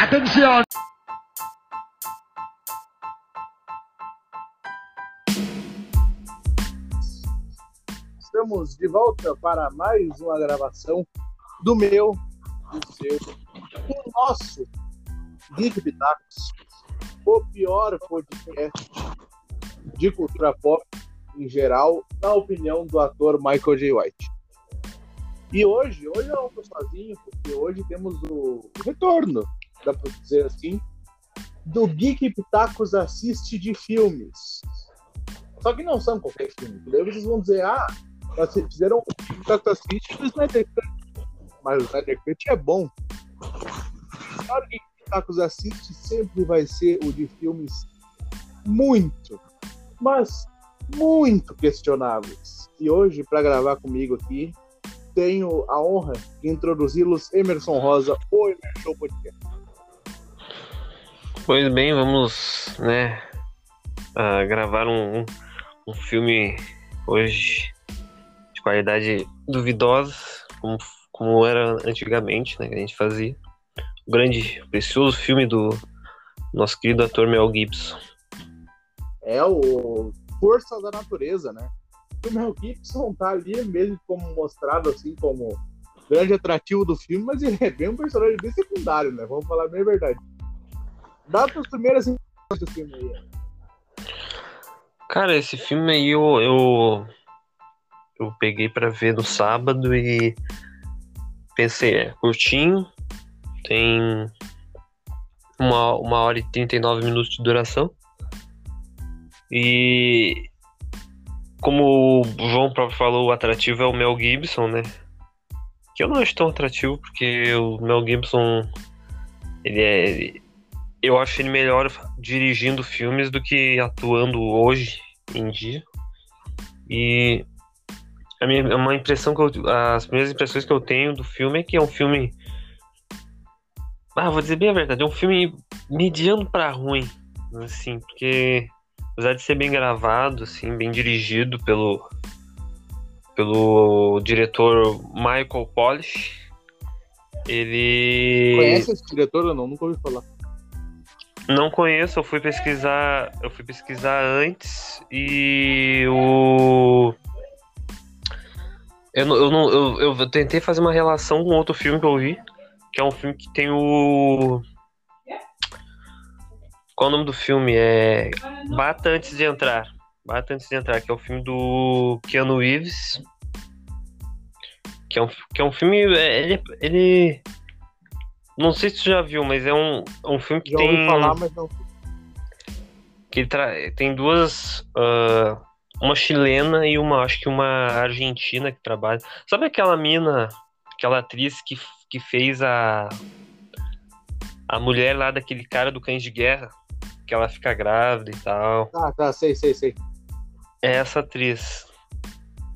Atenção! Estamos de volta para mais uma gravação do meu, do seu, do nosso Geek Pitacos, o pior podcast de cultura pop em geral, na opinião do ator Michael J. White. E hoje, hoje eu não tô sozinho, porque hoje temos o retorno, dá pra dizer assim, do Geek Pitacos assiste de filmes. Só que não são qualquer filme. Daí vocês vão dizer, ah, fizeram o Pitacos assiste do Snyder Cut. Mas o Snyder Cut é bom. Claro que o Pitacos assiste sempre vai ser o de filmes muito, mas muito questionáveis. E hoje, para gravar comigo aqui, tenho a honra de introduzi-los Emerson Rosa, o Emerson Podcast. Pois bem, vamos né, uh, gravar um, um filme hoje de qualidade duvidosa, como, como era antigamente, né, que a gente fazia. O grande, precioso filme do nosso querido ator Mel Gibson. É o Força da Natureza, né? O Mel Gibson tá ali mesmo como mostrado assim como grande atrativo do filme, mas ele é bem um personagem bem secundário, né? Vamos falar bem a verdade. Dá as primeiras impressões do filme aí. Cara, esse filme aí eu, eu, eu peguei para ver no sábado e pensei, é curtinho, tem uma, uma hora e 39 minutos de duração. E como o João próprio falou, o atrativo é o Mel Gibson, né? Que eu não acho tão atrativo, porque o Mel Gibson, ele é. Eu acho ele melhor dirigindo filmes do que atuando hoje em dia. E a minha, uma impressão que eu, as primeiras impressões que eu tenho do filme é que é um filme. Ah, vou dizer bem a verdade, é um filme mediano para ruim, assim, porque apesar de ser bem gravado, assim, bem dirigido pelo pelo diretor Michael Polish, ele Conhece esse diretor ou não? Nunca ouvi falar. Não conheço, eu fui pesquisar, eu fui pesquisar antes e o eu, eu, não, eu, eu tentei fazer uma relação com outro filme que eu vi, que é um filme que tem o qual o nome do filme? É Bata Antes de Entrar. Bata Antes de Entrar, que é o filme do Keanu Reeves. Que é um, que é um filme. É, ele, ele. Não sei se tu já viu, mas é um, um filme que Já tem. falar, mas não. Que tra... tem duas. uh, uma chilena e uma, acho que uma argentina que trabalha. Sabe aquela mina, aquela atriz que, que fez a. A mulher lá daquele cara do Cães de Guerra? Que ela fica grávida e tal. Ah, tá, sei, sei, sei. É essa atriz.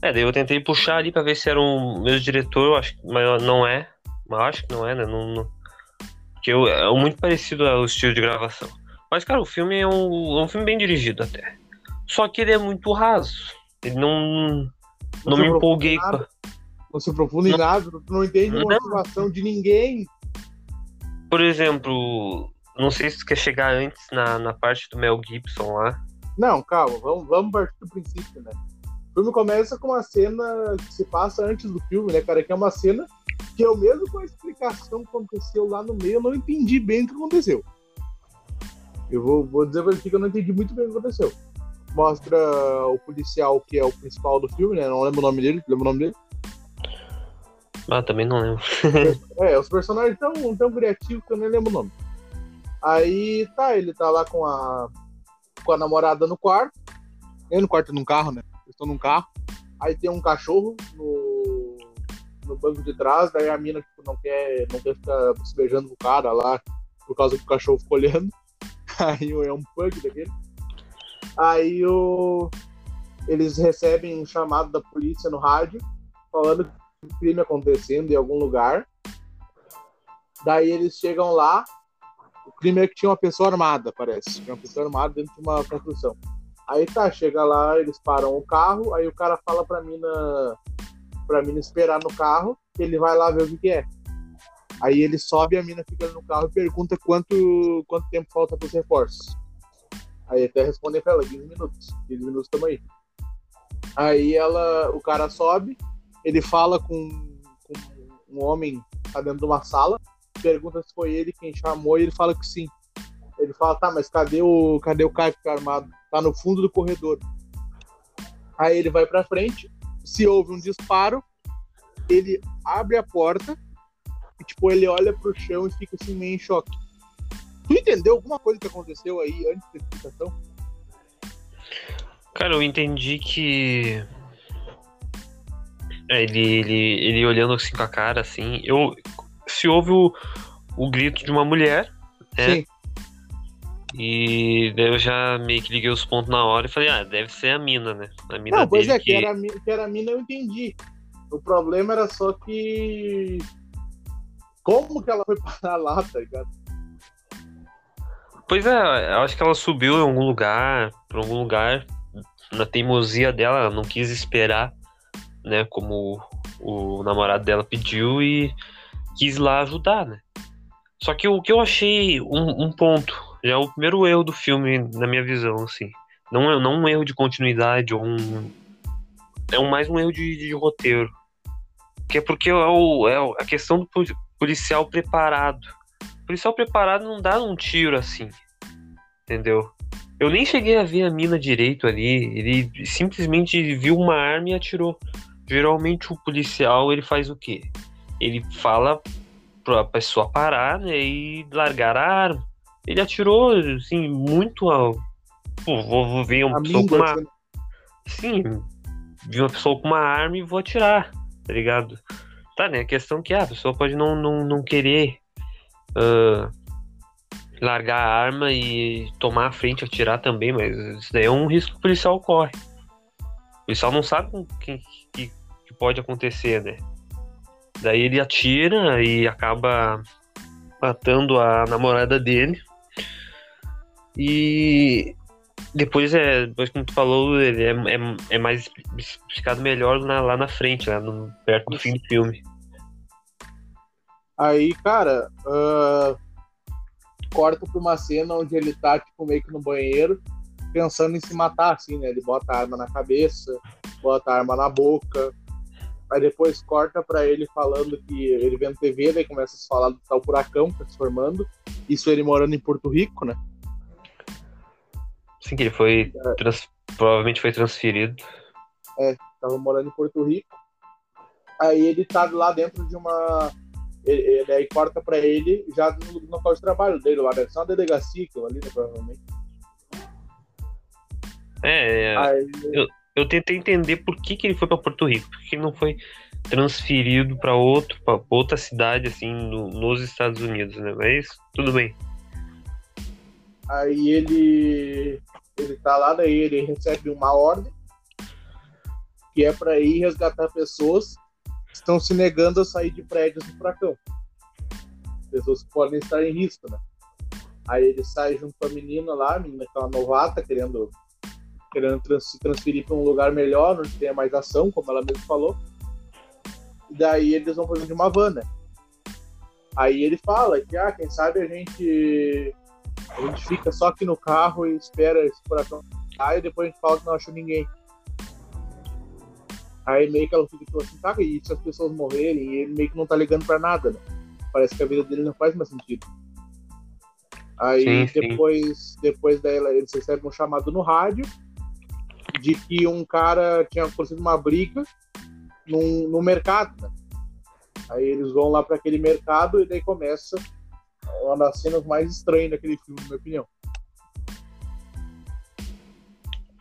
É, daí eu tentei puxar ali pra ver se era o mesmo diretor, acho, mas não é. Mas acho que não é, né? Não, não... Porque eu, é muito parecido ao estilo de gravação. Mas, cara, o filme é um, é um filme bem dirigido até. Só que ele é muito raso. Ele não. Não, se me empolguei nada. Não se aprofunda em nada, não entende a Não. motivação de ninguém. Por exemplo, não sei se tu quer chegar antes na, na parte do Mel Gibson lá. Não, calma, vamos, vamos partir do princípio, né? O filme começa com uma cena que se passa antes do filme, né, cara? Que é uma cena que eu mesmo com a explicação que aconteceu lá no meio, eu não entendi bem o que aconteceu. Eu vou, vou dizer pra ti que eu não entendi muito bem o que aconteceu. Mostra o policial que é o principal do filme, né? Não lembro o nome dele, lembra o nome dele? Ah, também não lembro. É, os personagens tão, tão criativos que eu nem lembro o nome. Aí tá, ele tá lá com a, com a namorada no quarto. Nem no quarto, num carro, né? Estão num carro. Aí tem um cachorro no, no banco de trás, daí a mina tipo, não, quer, não quer ficar se beijando com o cara lá por causa que o cachorro ficou olhando. Aí é um pug daquele. Aí o, eles recebem um chamado da polícia no rádio falando que um crime acontecendo em algum lugar. Daí eles chegam lá, o crime é que tinha uma pessoa armada, parece. Tinha uma pessoa armada dentro de uma construção. Aí tá, chega lá, eles param o carro, aí o cara fala pra mina, pra mina esperar no carro, ele vai lá ver o que, que é. Aí ele sobe a mina fica no carro e pergunta quanto, quanto tempo falta para os reforços. Aí até respondem pra ela, 15 minutos. 15 minutos tamo aí. Aí ela, o cara sobe, ele fala com, com um homem tá dentro de uma sala, pergunta se foi ele quem chamou e ele fala que sim. Ele fala, tá, mas cadê o, cadê o cara que tá armado? Tá no fundo do corredor. Aí ele vai pra frente, se houve um disparo, ele abre a porta e, tipo, ele olha pro chão e fica assim meio em choque. Tu entendeu alguma coisa que aconteceu aí antes da explicação? Cara, eu entendi que. É, ele, ele, ele olhando assim com a cara, assim. Eu, se houve o, o grito de uma mulher, né? Sim. E daí eu já meio que liguei os pontos na hora e falei, ah, deve ser a mina, né? A mina Não, pois é, que... que... Era, que era a mina eu entendi. O problema era só que. Como que ela foi parar lá, tá ligado? Pois é, eu acho que ela subiu em algum lugar, pra algum lugar. Na teimosia dela, ela não quis esperar, né? Como o, o namorado dela pediu e quis lá ajudar, né? Só que o que eu achei um, um ponto, já é o primeiro erro do filme, na minha visão, assim. Não é não um erro de continuidade ou um. É um, mais um erro de, de roteiro. Que é porque é, o, é a questão do policial preparado policial preparado não dá um tiro assim. Entendeu? Eu nem cheguei a ver a mina direito ali. Ele simplesmente viu uma arma e atirou. Geralmente o policial ele faz o quê? Ele fala pra pessoa parar né, e largar a arma. Ele atirou assim muito ao. Pô, vou, vou ver uma a pessoa com uma. Sim, vi uma pessoa com uma arma e vou atirar, tá ligado? Tá, né? A questão é que ah, a pessoa pode não, não, não querer uh, largar a arma e tomar a frente, atirar também, mas isso daí é um risco que o policial corre. O policial não sabe o que, que, que pode acontecer, né? Daí ele atira e acaba matando a namorada dele. E depois é, depois como tu falou, ele é, é, é mais explicado melhor na, lá na frente, lá no, perto do fim do filme. Aí, cara, uh, corta pra uma cena onde ele tá, tipo, meio que no banheiro, pensando em se matar, assim, né? Ele bota a arma na cabeça, bota a arma na boca. Aí depois corta para ele falando que ele vendo TV, daí começa a falar do tal furacão que tá se. Isso ele morando em Porto Rico, né? Sim, que ele foi. É. Trans... Provavelmente foi transferido. É, tava morando em Porto Rico. Aí ele tá lá dentro de uma ele, ele, aí corta para ele já no, local de trabalho dele lá, deve ser uma delegacia que ali, né, provavelmente. É, é aí, eu, eu tentei entender por que, que ele foi para Porto Rico, porque ele não foi transferido para outro, para outra cidade assim no, nos Estados Unidos, né? Mas tudo bem. Aí ele ele tá lá, daí ele recebe uma ordem que é para ir resgatar pessoas estão se negando a sair de prédios do furacão. Pessoas que podem estar em risco, né? Aí ele sai junto com a menina lá, a menina que é uma novata, querendo, querendo trans, se transferir para um lugar melhor, onde tenha mais ação, como ela mesma falou. E daí eles vão fazer de uma van, né? Aí ele fala que, ah, quem sabe a gente, a gente fica só aqui no carro e espera esse furacão. Aí depois a gente fala que não achou ninguém. Aí meio que ela fica tipo assim, tá, e se as pessoas morrerem, e ele meio que não tá ligando pra nada, né? Parece que a vida dele não faz mais sentido. Aí sim, depois, sim. depois dela, eles recebem um chamado no rádio de que um cara tinha acontecido uma briga num, no mercado, né? Aí eles vão lá para aquele mercado e daí começa uma das cenas mais estranhas daquele filme, na minha opinião.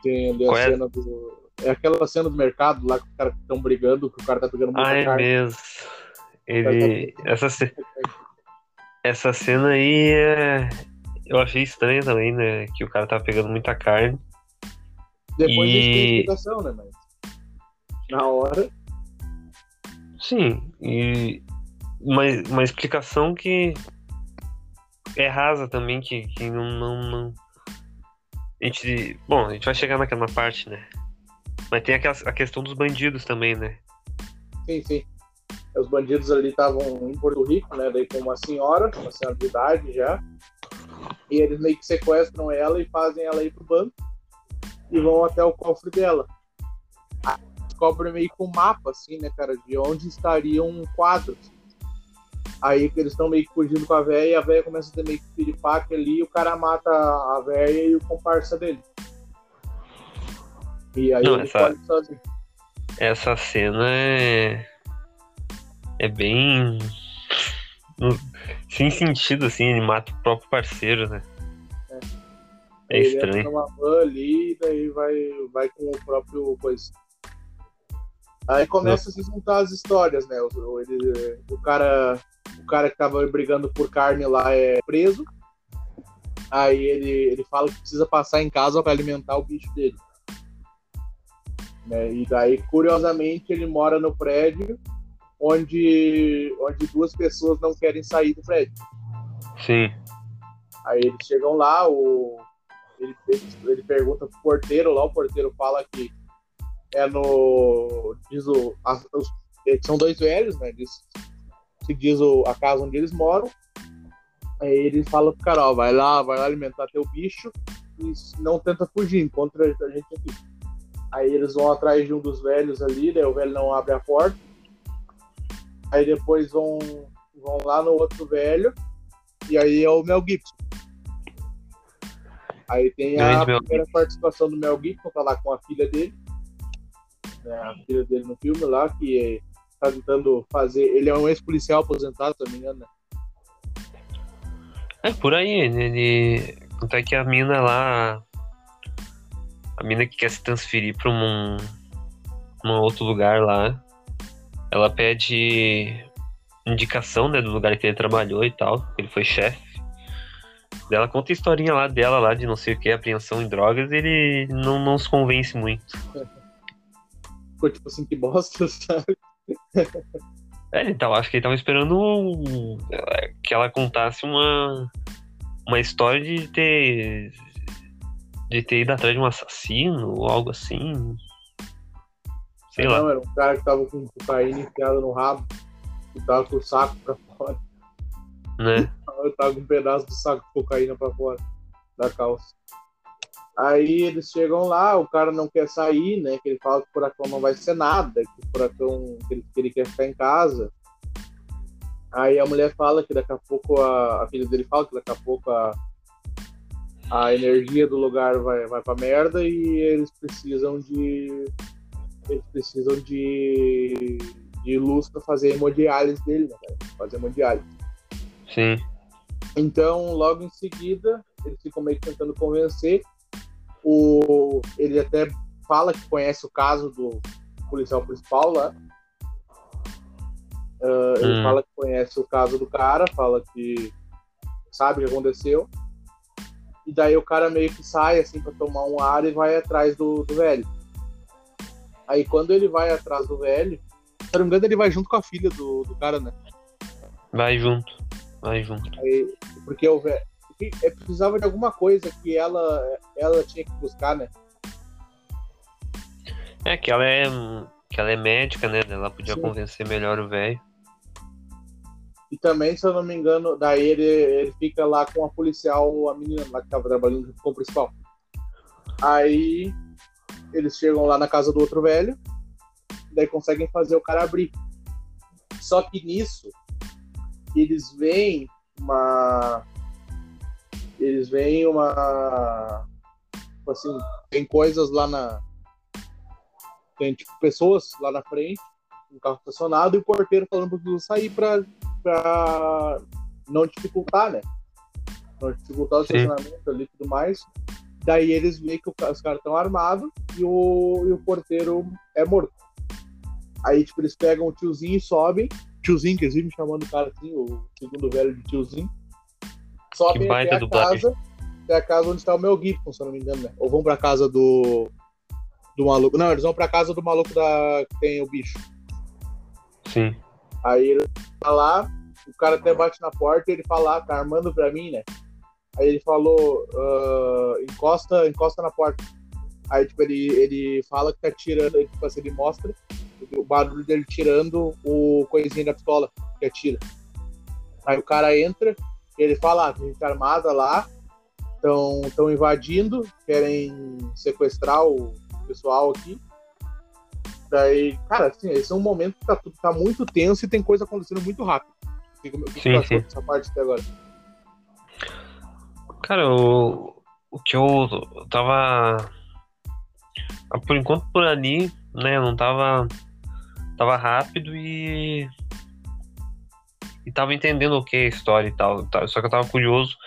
Tem ali a é? cena do, é aquela cena do mercado lá que os caras estão brigando, que o cara tá pegando muita ah, é carne. mesmo. Ele. Tá essa, ce... Essa cena aí é. Eu achei estranha também, né? Que o cara tá pegando muita carne. Depois e... explicação, né? Mas. Na hora. Sim, e. Uma, uma explicação que é rasa também, que, que não, não, não. A gente. Bom, a gente vai chegar naquela parte, né? Mas tem aquela, a questão dos bandidos também, né? Sim, sim. Os bandidos ali estavam em Porto Rico, né? Daí com uma senhora, uma senhora de idade já. E eles meio que sequestram ela e fazem ela ir pro banco e vão até o cofre dela. Descobrem meio que um mapa, assim, né, cara, de onde estariam quadros. Aí eles estão meio que fugindo com a véia e a véia começa a ter meio que piripaque ali e o cara mata a véia e o comparsa dele. E aí Não, ele essa-. Essa cena é. É bem. Sem sentido, assim, ele mata o próprio parceiro, né? É Ele entra estranho. numa van ali e daí vai, vai com o próprio coisa. Aí começa a se juntar as histórias, né? O- ele- o cara, o cara que tava brigando por carne lá é preso. Aí ele, ele fala que precisa passar em casa para alimentar o bicho dele. Né? E daí, curiosamente, ele mora no prédio onde, onde duas pessoas não querem sair do prédio. Sim. Aí eles chegam lá, o, ele, ele, pergunta pro porteiro lá, o porteiro fala que é no. Diz o. a- os, são dois velhos, né? Diz, que diz o, a casa onde eles moram. Aí ele fala pro cara, ó, vai lá, vai lá alimentar teu bicho e não tenta fugir, encontra a gente aqui. Aí eles vão atrás de um dos velhos ali, daí o velho não abre a porta. Aí depois vão, vão lá no outro velho, e aí é o Mel Gibson. Aí tem a Grande Mel primeira participação do Mel Gibson, tá lá com a filha dele. Né, a filha dele no filme lá, que é, tá tentando fazer. Ele é um ex-policial aposentado, se não me engano, né? É por aí, ele. ele- Tanto é que a mina lá. A mina que quer se transferir pra um. um outro lugar lá. Ela pede indicação, né, do lugar que ele trabalhou e tal. Ele foi chefe. Ela conta a historinha lá dela, lá de não sei o que, apreensão em drogas, ele não, não se convence muito. Ficou tipo assim, que bosta, sabe? É, tava, acho que ele tava esperando um- que ela contasse uma, uma história de ter. de ter ido atrás de um assassino ou algo assim. Sei lá. Não, era um cara que tava com cocaína enfiada no rabo e tava com o saco pra fora. Né? Eu tava com um pedaço do saco de cocaína pra fora da calça. Aí eles chegam lá, o cara não quer sair, né? Que ele fala que o furacão não vai ser nada, que o furacão que ele, que ele quer ficar em casa. Aí a mulher fala que daqui a pouco a, a filha dele fala que daqui a pouco a, a energia do lugar vai, vai pra merda e eles precisam de. Eles precisam de, de luz pra fazer hemodiálise dele, né? Fazer hemodiálise. Sim. Então, logo em seguida, eles ficam meio que tentando convencer. O, ele até fala que conhece o caso do policial principal lá. Ah, ele Hum. fala que conhece o caso do cara, fala que sabe o que aconteceu. E daí o cara meio que sai assim para tomar um ar e vai atrás do, do velho. Aí quando ele vai atrás do velho, se eu não me engano, ele vai junto com a filha do, do cara, né? Vai junto. Vai junto. Aí, porque o velho. É, precisava de alguma coisa que ela, ela tinha que buscar, né? É que ela é. que ela é médica, né? Ela podia Sim. convencer melhor o velho. E também, se eu não me engano, daí ele, ele fica lá com a policial, a menina lá que tava trabalhando com o principal. Aí eles chegam lá na casa do outro velho, daí conseguem fazer o cara abrir. Só que nisso, eles veem uma. Eles veem uma. Tipo assim, tem coisas lá na. Tem tipo pessoas lá na frente, um carro estacionado, e o porteiro falando eles sair pra, pra não dificultar, né? Não dificultar o Sim. estacionamento ali e tudo mais. Daí eles veem que os caras estão armados e o, e o porteiro é morto. Aí, tipo, eles pegam o tiozinho e sobem. Tiozinho, que eles vivem chamando o cara assim, o segundo velho de tiozinho. Baita até a dublagem. casa, até a casa onde está o Mel Gibson, se eu não me engano, né? Ou vão pra casa do, do maluco. Não, eles vão pra casa do maluco da, que tem o bicho. Sim. Aí ele tá lá, o cara até bate na porta e ele fala, ah, tá armando pra mim, né? Aí ele falou, ah, encosta, encosta na porta. Aí, tipo, ele, ele fala que tá tirando, ele, tipo assim, ele mostra o barulho dele tirando o coisinho da pistola que atira. Aí o cara entra, ele fala, ah, tem gente armada lá, estão invadindo, querem sequestrar o pessoal aqui. Daí, cara, assim, esse é um momento que tá, tá muito tenso e tem coisa acontecendo muito rápido. O que, Sim, sim. essa parte até agora? Cara, o, o que eu tava. ah, Por enquanto por ali, né? Não tava. Tava rápido e. E tava entendendo o que é a história e tal, tal. Só que eu tava curioso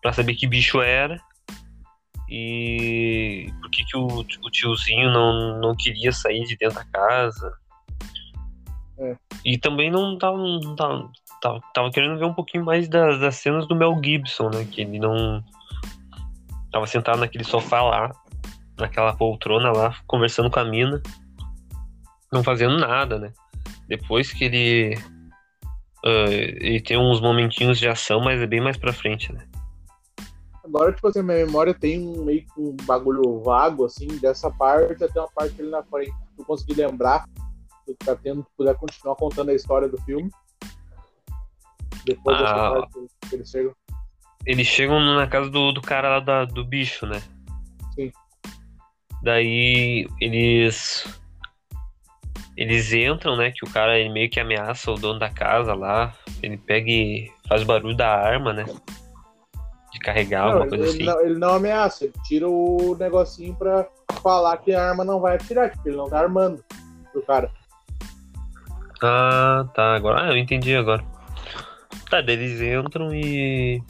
pra saber que bicho era. E por que, que o, o tiozinho não, não queria sair de dentro da casa. É. E também não tava, não tava, tava, tava querendo ver um pouquinho mais das, das cenas do Mel Gibson, né? Que ele não. Tava sentado naquele sofá lá, naquela poltrona lá, conversando com a mina, não fazendo nada, né? Depois que ele. Ele tem uns momentinhos de ação, mas é bem mais pra frente, né? Agora, tipo assim, a minha memória tem um meio que um bagulho vago, assim, dessa parte até uma parte ali na frente. Se eu conseguir lembrar, se tu tá tendo, puder continuar contando a história do filme. Depois dessa Ah. parte que eles chegam. Eles chegam na casa do, do cara lá da- do bicho, né? Sim. Daí eles. Eles entram, né? Que o cara ele meio que ameaça o dono da casa lá. Ele pega e faz barulho da arma, né? De carregar, Não, alguma coisa ele assim. não, ele não ameaça, ele tira o negocinho pra falar que a arma não vai atirar, tipo, ele não tá armando pro cara. Ah, tá. Agora. Ah, eu entendi agora. Tá, daí eles entram e.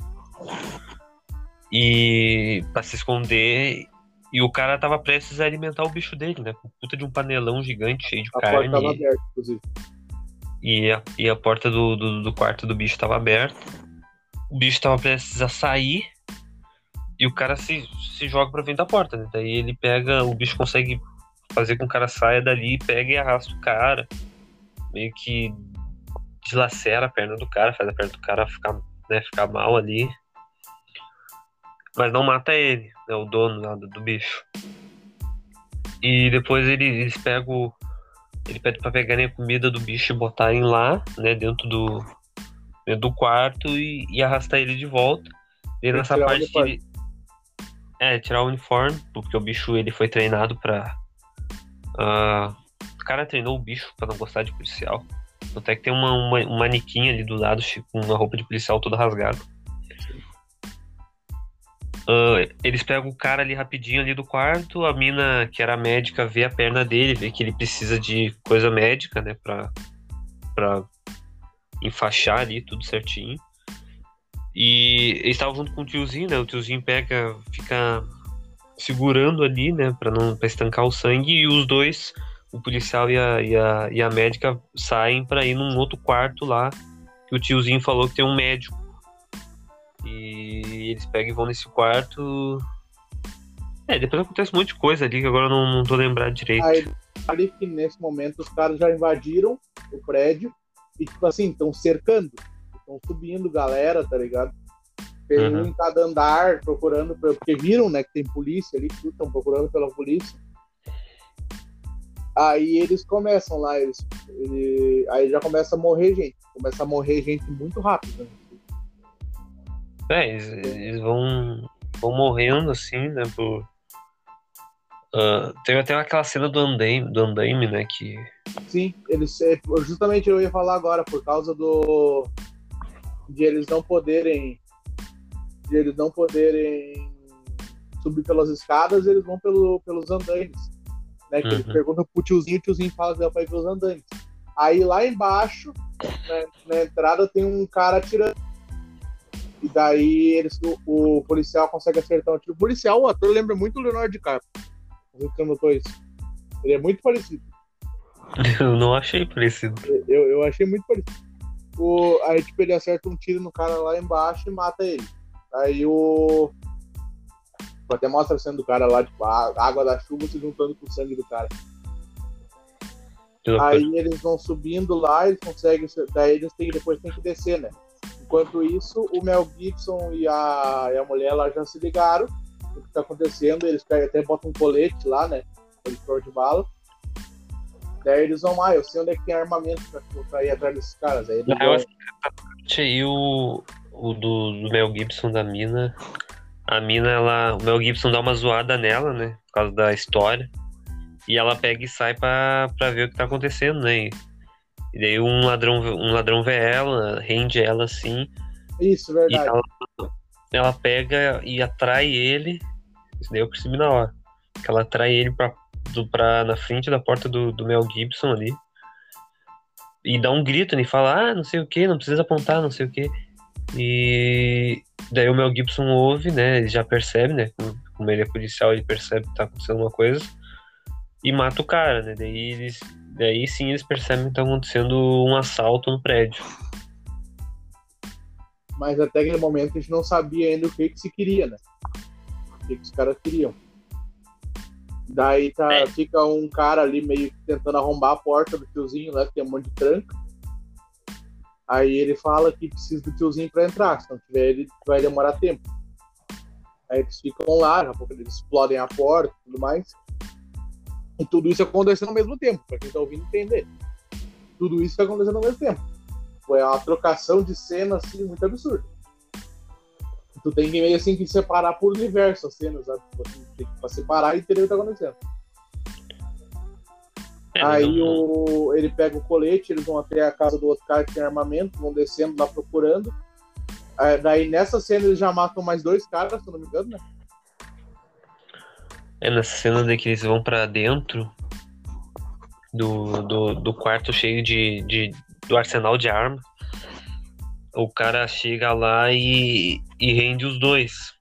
E. pra se esconder. E o cara tava prestes a alimentar o bicho dele, né? Com puta de um panelão gigante cheio de A porta tava carne. aberta, inclusive. E a, e a porta do, do, do quarto do bicho tava aberta. O bicho tava prestes a sair. E o cara se, se joga pra frente da porta, né? Daí ele pega. O bicho consegue fazer com que o cara saia dali, pega e arrasta o cara. Meio que dilacera a perna do cara, faz a perna do cara ficar, né, ficar mal ali. Mas não mata ele, né? O dono lá do, do bicho. E depois ele, eles pegam. Ele pede pra pegarem a comida do bicho e botarem lá, né, dentro do, dentro do quarto e, e arrastar ele de volta. E nessa parte que ele. É, tirar o uniforme, porque o bicho ele foi treinado pra. ah, o cara treinou o bicho pra não gostar de policial. Até que tem uma, uma, um manequim ali do lado com uma roupa de policial toda rasgada. Ah, eles pegam o cara ali rapidinho ali do quarto, a mina que era médica vê a perna dele, vê que ele precisa de coisa médica, né, pra, pra enfaixar ali tudo certinho. E eles estavam junto com o tiozinho, né, o tiozinho pega, fica segurando ali, né, pra não pra estancar o sangue, e os dois, o policial e a, e a, e a médica, saem pra ir num outro quarto lá, que o tiozinho falou que tem um médico. E eles pegam e vão nesse quarto. É, depois acontece um monte de coisa ali que agora eu não, não tô lembrado direito. Aí, ali que nesse momento os caras já invadiram o prédio e, tipo assim, estão cercando. Estão subindo galera, tá ligado? Tem Uhum. um em cada andar procurando, porque viram, né, que tem polícia ali, estão procurando pela polícia. Aí eles começam lá, eles, ele- aí já começa a morrer gente. Começa a morrer gente muito rápido. Né? É, eles, eles vão, vão morrendo assim, né? Por... Ah, teve até aquela cena do andaime, do andaime, né? Que. Sim, eles é, justamente eu ia falar agora por causa do de eles não poderem de eles não poderem subir pelas escadas, eles vão pelo, pelos andaimes, né? Que eles Uhum. perguntam pro tiozinho, o tiozinho fala que dá pra ir pelos andaimes. Aí lá embaixo, né, na entrada tem um cara atirando. E daí eles, o, o policial consegue acertar um tiro. O policial, o ator lembra muito o Leonardo DiCaprio. Não sei notou isso. Ele é muito parecido. Eu não achei parecido. Eu, eu achei muito parecido. O, aí, tipo, ele acerta um tiro no cara lá embaixo e mata ele. Aí o. Até mostra a cena do cara lá, tipo, a água da chuva se juntando com o sangue do cara. Aí eles vão subindo lá, eles conseguem. Daí eles têm, depois tem que descer, né? Enquanto isso, o Mel Gibson e a, e a mulher lá já se ligaram o que tá acontecendo. Eles pegam, até botam um colete lá, né? Eles de bala. Daí eles vão lá, eu sei onde é que tem armamento pra, pra ir atrás desses caras. Aí vão- eu acho que aí o, o do, do Mel Gibson da mina. A mina, ela. O Mel Gibson dá uma zoada nela, né? Por causa da história. E ela pega e sai pra, pra ver o que tá acontecendo, né? E, e daí um ladrão, um ladrão vê ela, rende ela assim. Isso, E verdade. ela, ela pega e atrai ele. Isso daí eu percebi na hora. Que ela atrai ele pra, do, pra, na frente da porta do, do Mel Gibson ali. E dá um grito, né? E fala, ah, não sei o que, não precisa apontar, não sei o que. E daí o Mel Gibson ouve, né? Ele já percebe, né? Como ele é policial, ele percebe que tá acontecendo uma coisa. E mata o cara, né? Daí eles. Daí sim eles percebem que tá acontecendo um assalto no prédio. Mas até aquele momento a gente não sabia ainda o que que se queria, né? O que que os caras queriam. Daí tá, É. fica um cara ali meio que tentando arrombar a porta do tiozinho lá, que tem um monte de tranca. Aí ele fala que precisa do tiozinho pra entrar, se não tiver ele vai demorar tempo. Aí eles ficam lá, daqui a pouco eles explodem a porta e tudo mais. E tudo isso acontecendo ao mesmo tempo, pra quem tá ouvindo entender. Tudo isso tá acontecendo ao mesmo tempo. Foi uma trocação de cena assim muito absurda. Tu tem que meio assim que separar por universo as cenas, sabe? Tipo assim, tem que pra separar e entender o que tá acontecendo. É, Aí o, ele pega o colete, eles vão até a casa do outro cara que tem armamento, vão descendo lá procurando. Aí, daí nessa cena eles já matam mais dois caras, se eu não me engano, né? É nessa cena de que eles vão pra dentro do, do, do quarto cheio de, de do arsenal de arma. O cara chega lá e, e rende os dois.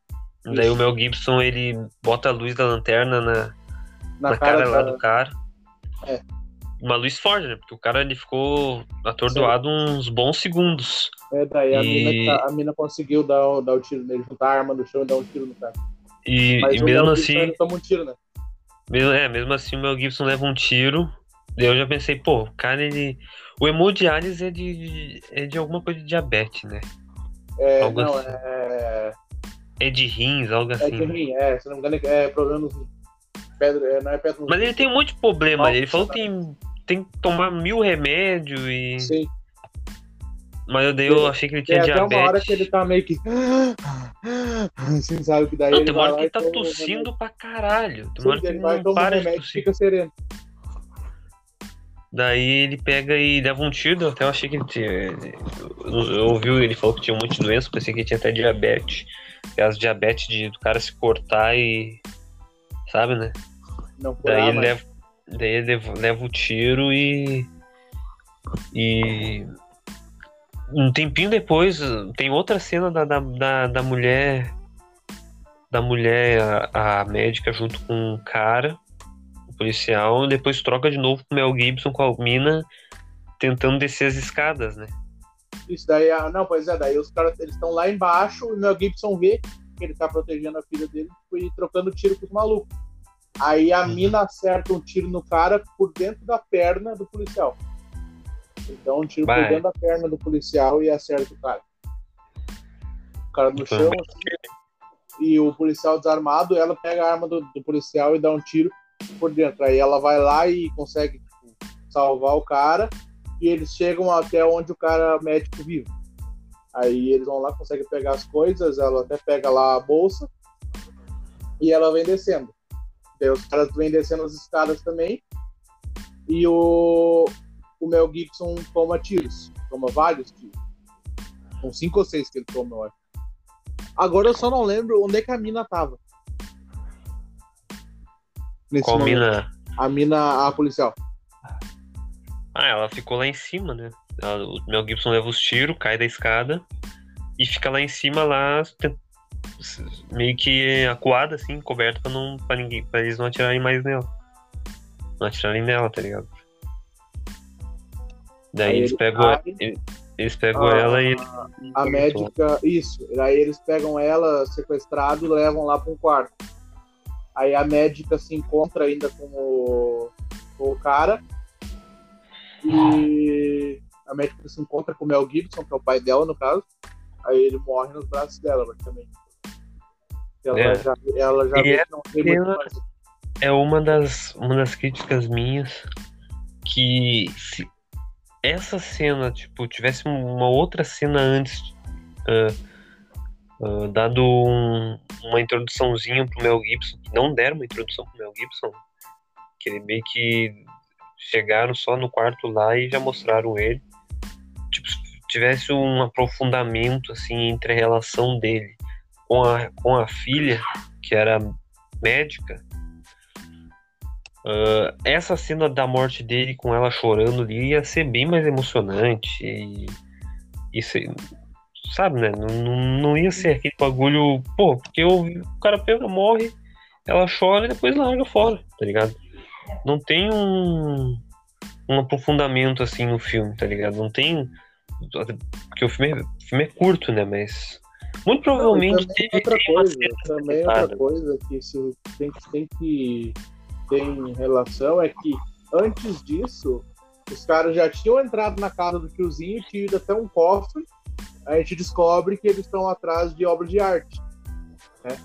Daí Isso. o Mel Gibson ele bota a luz da lanterna na, Na, na cara, cara, lá da- do cara. É. Uma luz forte, né? Porque o cara ele ficou atordoado uns bons segundos. É, daí a, E- mina, que tá- a mina conseguiu dar, o- dar o tiro nele, juntar a arma no chão e dar um tiro no cara. E, e mesmo assim, toma um tiro, né? mesmo, é, mesmo assim o Mel Gibson leva um tiro. Eu já pensei, pô, o cara ele. O hemodiálise é de, é de alguma coisa de diabetes, né? É, Algo não, assim. é. É de rins, algo É assim. de rim, é, se não me engano, é problema no rim. É, não é pedra Mas ele tem um monte de problema. Nossa, ele falou que tem, tem que tomar mil remédios e. Sim. Mas daí eu achei que ele Tem tinha uma diabetes. hora que ele tá meio que. Assim, sabe? Que daí Não, ele tem uma hora que ele e tá tossindo pra caralho. Tem uma hora que ele vai não para de remédio e tossir. fica sereno. Daí ele pega e leva um tiro. Eu até achei que ele tinha. Eu, eu ouvi, ele falou que tinha um monte de doença. Pensei que ele tinha até diabetes. Que as diabetes de, do cara se cortar e. Sabe, né? Não Daí curar, ele mas- leva, daí ele leva, leva o tiro e. E. Um tempinho depois, tem outra cena da, da, da, da mulher. Da mulher, a, a médica, junto com um cara, o policial, e depois troca de novo com o Mel Gibson com a mina tentando descer as escadas, né? Isso daí, ah, não, pois é, daí os caras eles estão lá embaixo e o Mel Gibson vê que ele tá protegendo a filha dele tipo, e trocando tiro com os malucos. Aí a Uhum. mina acerta um tiro no cara por dentro da perna do policial. Então, um tiro Vai. por dentro da perna do policial e acerta o cara. O cara no Foi chão, assim, e o policial desarmado, ela pega a arma do, do policial e dá um tiro por dentro. Aí ela vai lá e consegue tipo, salvar o cara e eles chegam até onde o cara médico vive. Aí eles vão lá, conseguem pegar as coisas, ela até pega lá a bolsa e ela vem descendo. Daí os caras vêm descendo as escadas também e o, o Mel Gibson toma tiros, toma vários tiros. São cinco ou seis que ele toma, eu acho. Agora eu só não lembro onde é que a mina tava. Nesse Qual momento. mina? A mina, a policial. Ah, ela ficou lá em cima, né? Ela- o Mel Gibson leva os tiros, cai da escada e fica lá em cima, lá meio que acuada, assim, coberta pra, não, pra, ninguém, pra eles não atirarem mais nela. Não atirarem nela, tá ligado? Daí Aí eles ele pegam, eles, eles pegam Ah, ela e. A médica, isso. Aí eles pegam ela sequestrada e levam lá para um quarto. Aí a médica se encontra ainda com o, com o cara. E a médica se encontra com o Mel Gibson, que é o pai dela, no caso. Aí ele morre nos braços dela, praticamente. Ela É. já, ela já vê é que não tem muito ela- mais. É uma das, uma das críticas minhas que se essa cena, tipo, tivesse uma outra cena antes, uh, uh, dado um, uma introduçãozinha pro Mel Gibson, que não deram uma introdução pro Mel Gibson, que ele meio que chegaram só no quarto lá e já mostraram ele. Tipo, tivesse um aprofundamento, assim, entre a relação dele com a, com a filha, que era médica, Uh, essa cena da morte dele com ela chorando ali ia ser bem mais emocionante e, e se, sabe, né? Não, não ia ser aquele bagulho, pô, porque o, o cara pega, morre, ela chora e depois larga fora, tá ligado? Não tem um, um aprofundamento assim no filme, tá ligado? Não tem. Porque o filme é, o filme é curto, né? Mas. Muito provavelmente. Não, também outra coisa, também outra coisa que se tem, tem que tem relação é que antes disso, os caras já tinham entrado na casa do tiozinho, tinham ido até um cofre. A gente descobre que eles estão atrás de obras de arte. Né?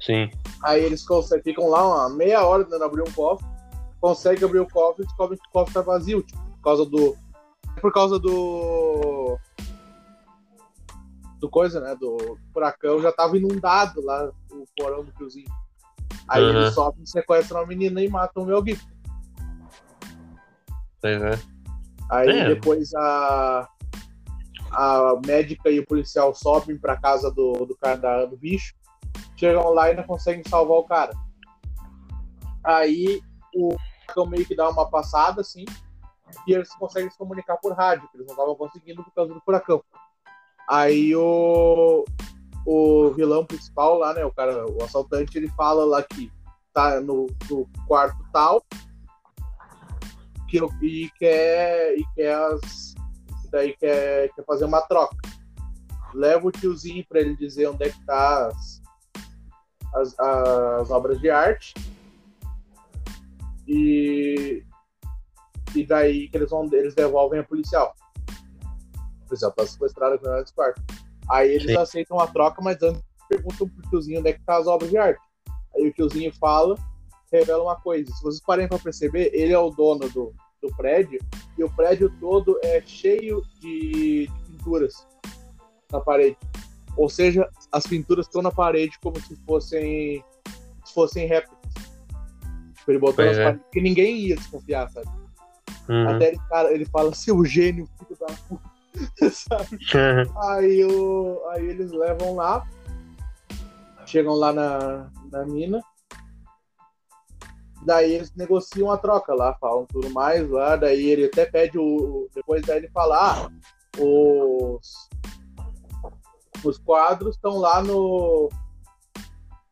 Sim. Aí eles conseguem, ficam lá uma meia hora tentando abrir um cofre, conseguem abrir o cofre e descobrem que o cofre tá vazio, tipo, por causa do. Por causa do. Do coisa, né? Do furacão já tava inundado lá o porão do tiozinho. Aí uhum. eles sobem, sequestram a menina e matam o Mel Gibson. Pois é. Aí é. depois a, a médica e o policial sobem pra casa do, do cara da, do bicho, chegam lá e não conseguem salvar o cara. Aí o cão meio que dá uma passada assim, e eles conseguem se comunicar por rádio, que eles não estavam conseguindo por causa do furacão. Aí o, o vilão principal lá, né, o cara, o assaltante, ele fala lá que tá no, no quarto tal que, e quer e quer as daí quer, quer fazer uma troca. Leva o tiozinho para ele dizer onde é que tá as, as, as obras de arte e e daí que eles vão eles devolvem a policial. O policial tá sequestrado com o quarto. Aí eles Sim. aceitam a troca, mas antes perguntam pro tiozinho onde é que tá as obras de arte. Aí o tiozinho fala, revela uma coisa. Se vocês parem para perceber, ele é o dono do, do prédio e o prédio todo é cheio de, de pinturas na parede. Ou seja, as pinturas estão na parede como se fossem se fossem réplicas. Tipo, ele botou nas é. paredes que ninguém ia desconfiar, sabe? Uhum. Até ele, cara, ele fala, seu gênio, filho da puta. aí, o, aí eles levam lá, chegam lá na, na mina, daí eles negociam a troca lá, falam tudo mais lá, daí ele até pede o. Depois daí ele fala, ah, os, os quadros estão lá no.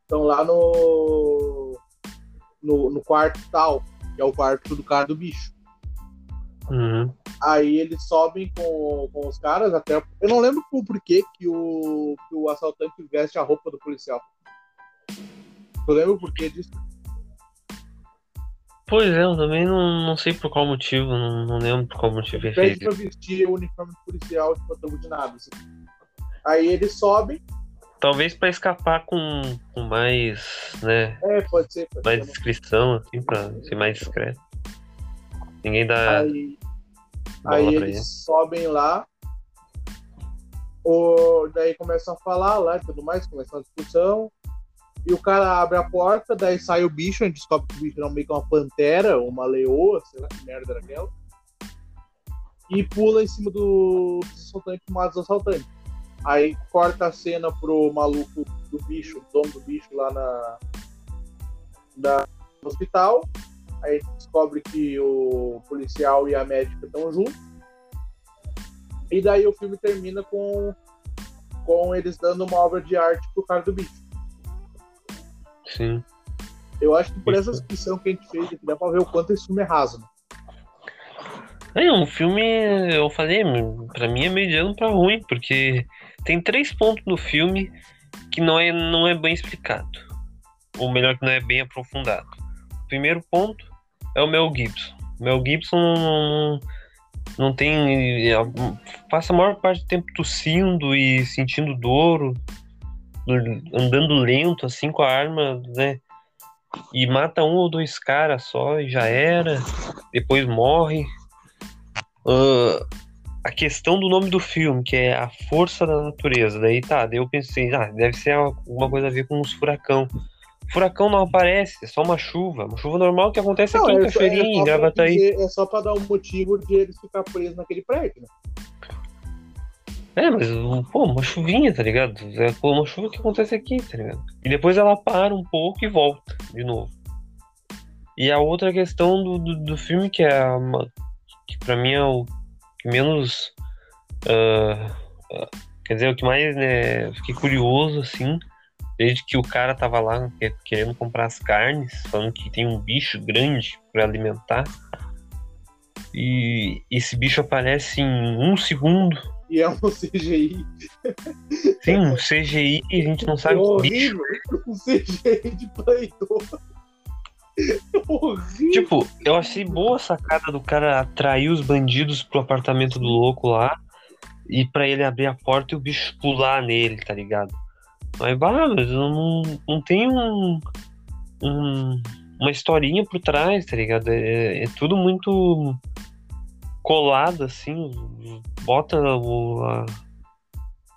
estão lá no, no. no quarto tal, que é o quarto do cara do bicho. Uhum. Aí eles sobem com, com os caras até. Eu não lembro por porquê que o, que o assaltante veste a roupa do policial. Eu lembro o porquê disso. Pois é, eu também não, não sei por qual motivo, não, não lembro por qual motivo ele fez. pra vestir o uniforme policial de pantufa de nada. Assim. Aí eles sobem. Talvez para escapar com, com mais, né? É, pode ser. Pode mais ser, descrição, assim, pra ser mais discreto. Ninguém dá. Aí, aí eles ele. sobem lá. O, daí começam a falar lá e tudo mais, começa a discussão. E o cara abre a porta, daí sai o bicho, a gente descobre que o bicho era meio que uma pantera, uma leoa, sei lá que merda era aquela. E pula em cima do, assaltante, mata os assaltantes. Aí corta a cena pro maluco do bicho, dono do bicho lá na, na no hospital. Aí descobre que o policial e a médica estão juntos. E daí o filme termina com, com eles dando uma obra de arte pro cara do bicho. Sim. Eu acho que por essa descrição que a gente fez dá pra ver o quanto esse filme é raso. Né? É, um filme, eu falei, pra mim é mediano pra ruim, porque tem três pontos no filme que não é, não é bem explicado. Ou melhor, que não é bem aprofundado. O primeiro ponto é o Mel Gibson. O Mel Gibson não, não tem. Passa a maior parte do tempo tossindo e sentindo dor, andando lento, assim, com a arma, né? E mata um ou dois caras só e já era. depois morre. Uh, a questão do nome do filme, que é A Força da Natureza. Daí tá, daí eu pensei, ah, deve ser alguma coisa a ver com os furacão. Furacão não aparece, é só uma chuva. Uma chuva normal que acontece não, aqui em Cachoeirinha, é em Gravataí. É só pra dar um motivo de eles ficar presos naquele prédio, né? É, mas, pô, uma chuvinha, tá ligado? É uma chuva que acontece aqui, tá ligado? E depois ela para um pouco e volta de novo. E a outra questão do, do, do filme, que é uma, que pra mim é o que menos. Uh, uh, quer dizer, o que mais, né? Fiquei curioso, assim, desde que o cara tava lá querendo comprar as carnes, falando que tem um bicho grande para alimentar. E esse bicho aparece em um segundo e é um CGI. Sim, um CGI e a gente não sabe é o bicho. Um CGI de Play 2. Horrível. Tipo, eu achei boa a sacada do cara atrair os bandidos pro apartamento do louco lá e para ele abrir a porta e o bicho pular nele, tá ligado? Bah, mas não, não tem um, um, uma historinha por trás, tá ligado? É, é tudo muito colado, assim, bota o, a,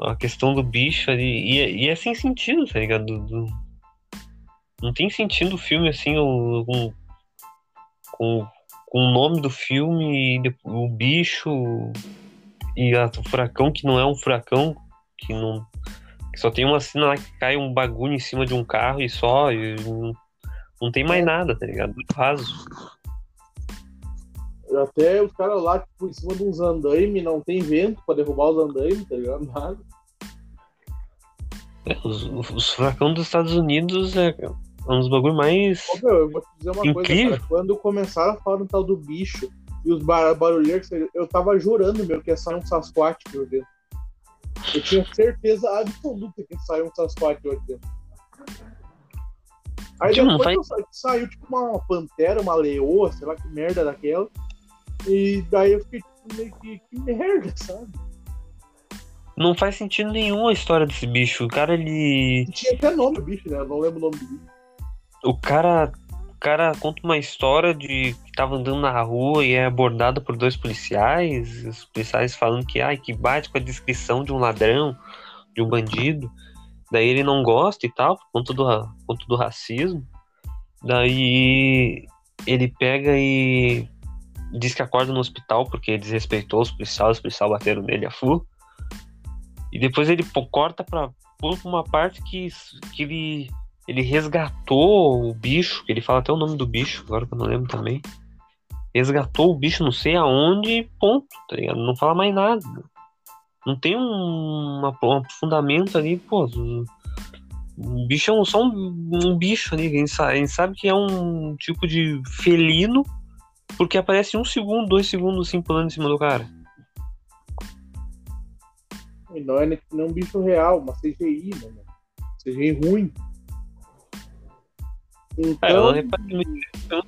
a questão do bicho ali, e, e é sem sentido, tá ligado? Do, do, não tem sentido o filme, assim, com, o nome do filme, o bicho, e a, o furacão que não é um furacão, que não só tem uma cena lá que cai um bagulho em cima de um carro e só, e não, não tem mais nada, tá ligado? Muito raso. Até os caras lá, tipo, em cima de uns andaime, não tem vento pra derrubar os andaime, tá ligado? Nada. É, os, os furacão dos Estados Unidos é um dos bagulhos mais. Ô, meu, eu vou te dizer uma incrível. coisa, cara. Quando começaram a falar no tal do bicho e os bar barulheiros, eu tava jurando, meu, que ia sair um Sasquatch meu Deus. Eu tinha certeza absoluta que saiu um Sasquatch hoje dentro. Aí depois faz... saiu tipo uma pantera, uma leoa, sei lá que merda daquela. E daí eu fiquei tipo, meio que, que merda, sabe? Não faz sentido nenhum a história desse bicho. O cara, ele. Tinha até nome do bicho, né? Eu não lembro o nome do bicho. O cara. Cara conta uma história de que tava andando na rua e é abordado por dois policiais. Os policiais falando que, ai, que bate com a descrição de um ladrão, de um bandido. Daí ele não gosta e tal, por conta do, por conta do racismo. Daí ele pega e diz que acorda no hospital porque desrespeitou os policiais, os policiais bateram nele a full. E depois ele corta pra, pra uma parte que, que ele, ele resgatou o bicho, ele fala até o nome do bicho, agora que eu não lembro também. Resgatou o bicho não sei aonde, ponto, tá ligado? Não fala mais nada. Não tem um, uma, um ali, pô. O bicho é um, só um, um bicho ali. Sabe, a gente sabe que é um tipo de felino porque aparece um segundo, dois segundos assim pulando em cima do cara. Não é nem um bicho real, uma CGI, né? CGI ruim. Então, é, eu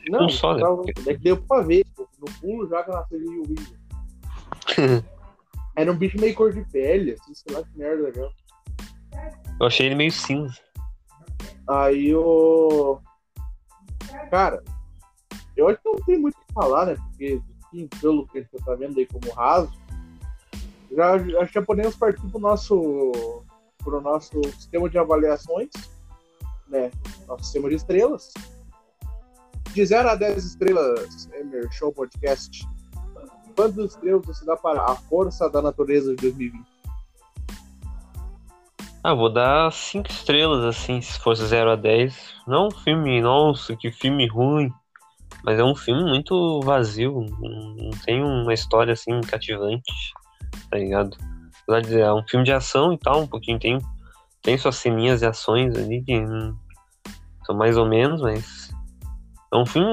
não não, só, né? É que deu pra ver, pô. No pulo joga na CGI horrível. Era um bicho meio cor de pele, assim, sei lá que merda legal. Eu achei ele meio cinza. Aí o. Cara, eu acho que não tem muito o que falar, né? Porque, sim, pelo que você tá vendo aí como raso, já, já que podemos partir pro nosso, pro nosso sistema de avaliações, né? Nosso sistema de estrelas. De 0 a 10 estrelas, Emer Show Podcast, quantas estrelas você dá para A Força da Natureza de 2020? Ah, vou dar 5 estrelas, assim, se fosse 0 a 10. Não um filme, nossa, que filme ruim. Mas é um filme muito vazio, não tem uma história assim cativante, tá ligado? É um filme de ação e tal, um pouquinho tem, tem suas ceninhas e ações ali que são mais ou menos, mas é um filme.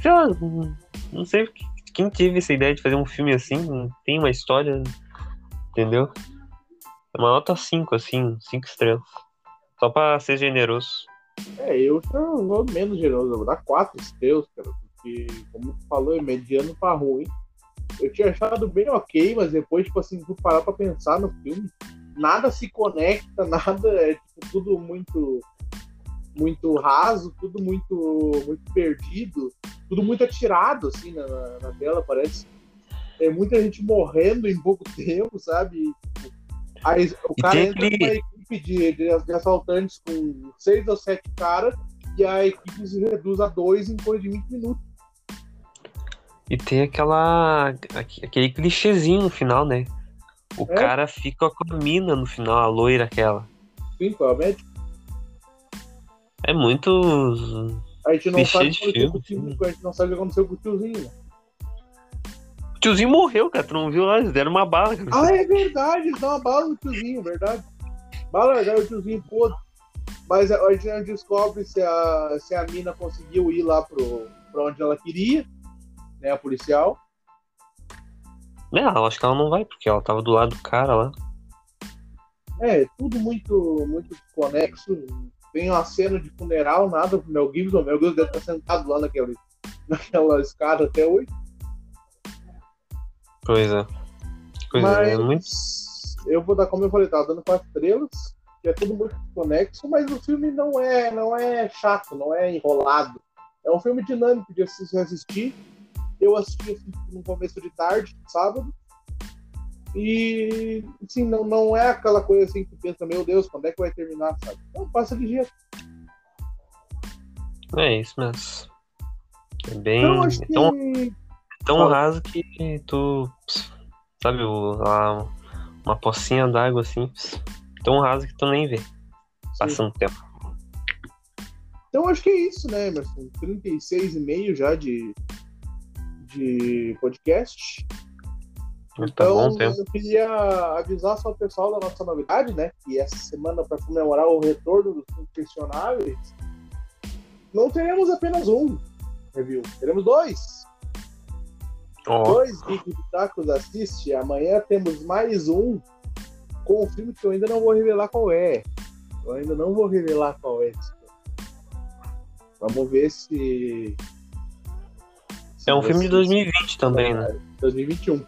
Sei lá, não sei quem teve essa ideia de fazer um filme assim, tem uma história, entendeu? É uma nota 5, assim, 5 estrelas. Só pra ser generoso. É, eu já vou menos generoso, eu vou dar quatro estrelas, cara, porque, como tu falou, é mediano pra ruim. Eu tinha achado bem ok, mas depois, tipo assim, tu parar pra pensar no filme, nada se conecta, nada, é tipo, tudo muito muito raso, tudo muito, muito perdido, tudo muito atirado, assim, na, na tela, parece. Tem muita gente morrendo em pouco tempo, sabe? Aí o cara entra aquele... numa equipe de, de, de, assaltantes com seis ou sete caras e a equipe se reduz a dois em coisa de 20 minutos. E tem aquela. aquele clichêzinho no final, né? O é? cara fica com a mina no final, a loira aquela. Sim, com a médica. É muito. A gente não sabe o que aconteceu com a gente não sabe o que aconteceu com o tiozinho. Né? O tiozinho morreu, cara. Tu não viu lá? Eles deram uma bala. Cara. Ah, é verdade. Eles dão uma bala no tiozinho, verdade. Bala largaram o tiozinho podre. Mas a gente não descobre se a, se a mina conseguiu ir lá pro, pra onde ela queria né, a policial. É, eu acho que ela não vai, porque ela tava do lado do cara lá. É, tudo muito, muito conexo. Tem uma cena de funeral, nada pro Mel Gibson. O Mel Gibson deve estar sentado lá naquele, naquela escada até hoje. Pois é. Pois mas é, muito... eu vou dar, como eu falei, tava dando quatro estrelas, que é tudo muito conexo, mas o filme não é, não é chato, não é enrolado. É um filme dinâmico de assistir eu assisti assim, no começo de tarde, sábado. E, assim, não, não é aquela coisa assim que pensa, meu Deus, quando é que vai terminar, sabe? Não, passa de jeito. É isso mesmo. É bem. Então, acho que... tão, tão raso que tu. Sabe, a, uma pocinha d'água assim. Tão raso que tu nem vê. Passando Sim. tempo. Então acho que é isso, né, Emerson? 36,5 já de, de podcast. Então, tá bom, eu queria avisar só o pessoal da nossa novidade, né? Que essa semana, para comemorar o retorno dos questionáveis, não teremos apenas um review, teremos dois. Oh. Dois Geek Tacos assiste. Amanhã temos mais um com um filme que eu ainda não vou revelar qual é. Eu ainda não vou revelar qual é. Vamos ver se é um filme de 2020 também, né? 2021.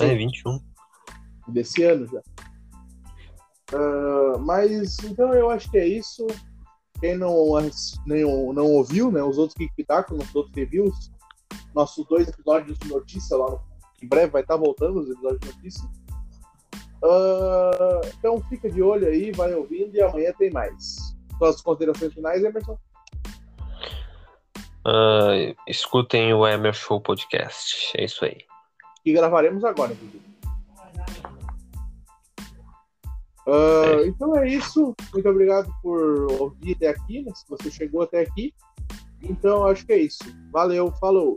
É, 21. Desse ano já. Uh, mas, então eu acho que é isso. Quem não, não ouviu, né? Os outros que com os outros reviews, nossos dois episódios de notícia lá, em breve vai estar voltando os episódios de notícia. Uh, então fica de olho aí, vai ouvindo e amanhã tem mais. Suas considerações finais, Emerson? Uh, escutem o Emer Show Podcast. É isso aí. E gravaremos agora, inclusive. Uh, é. Então é isso. Muito obrigado por ouvir até aqui, né, se você chegou até aqui. Então acho que é isso. Valeu, falou!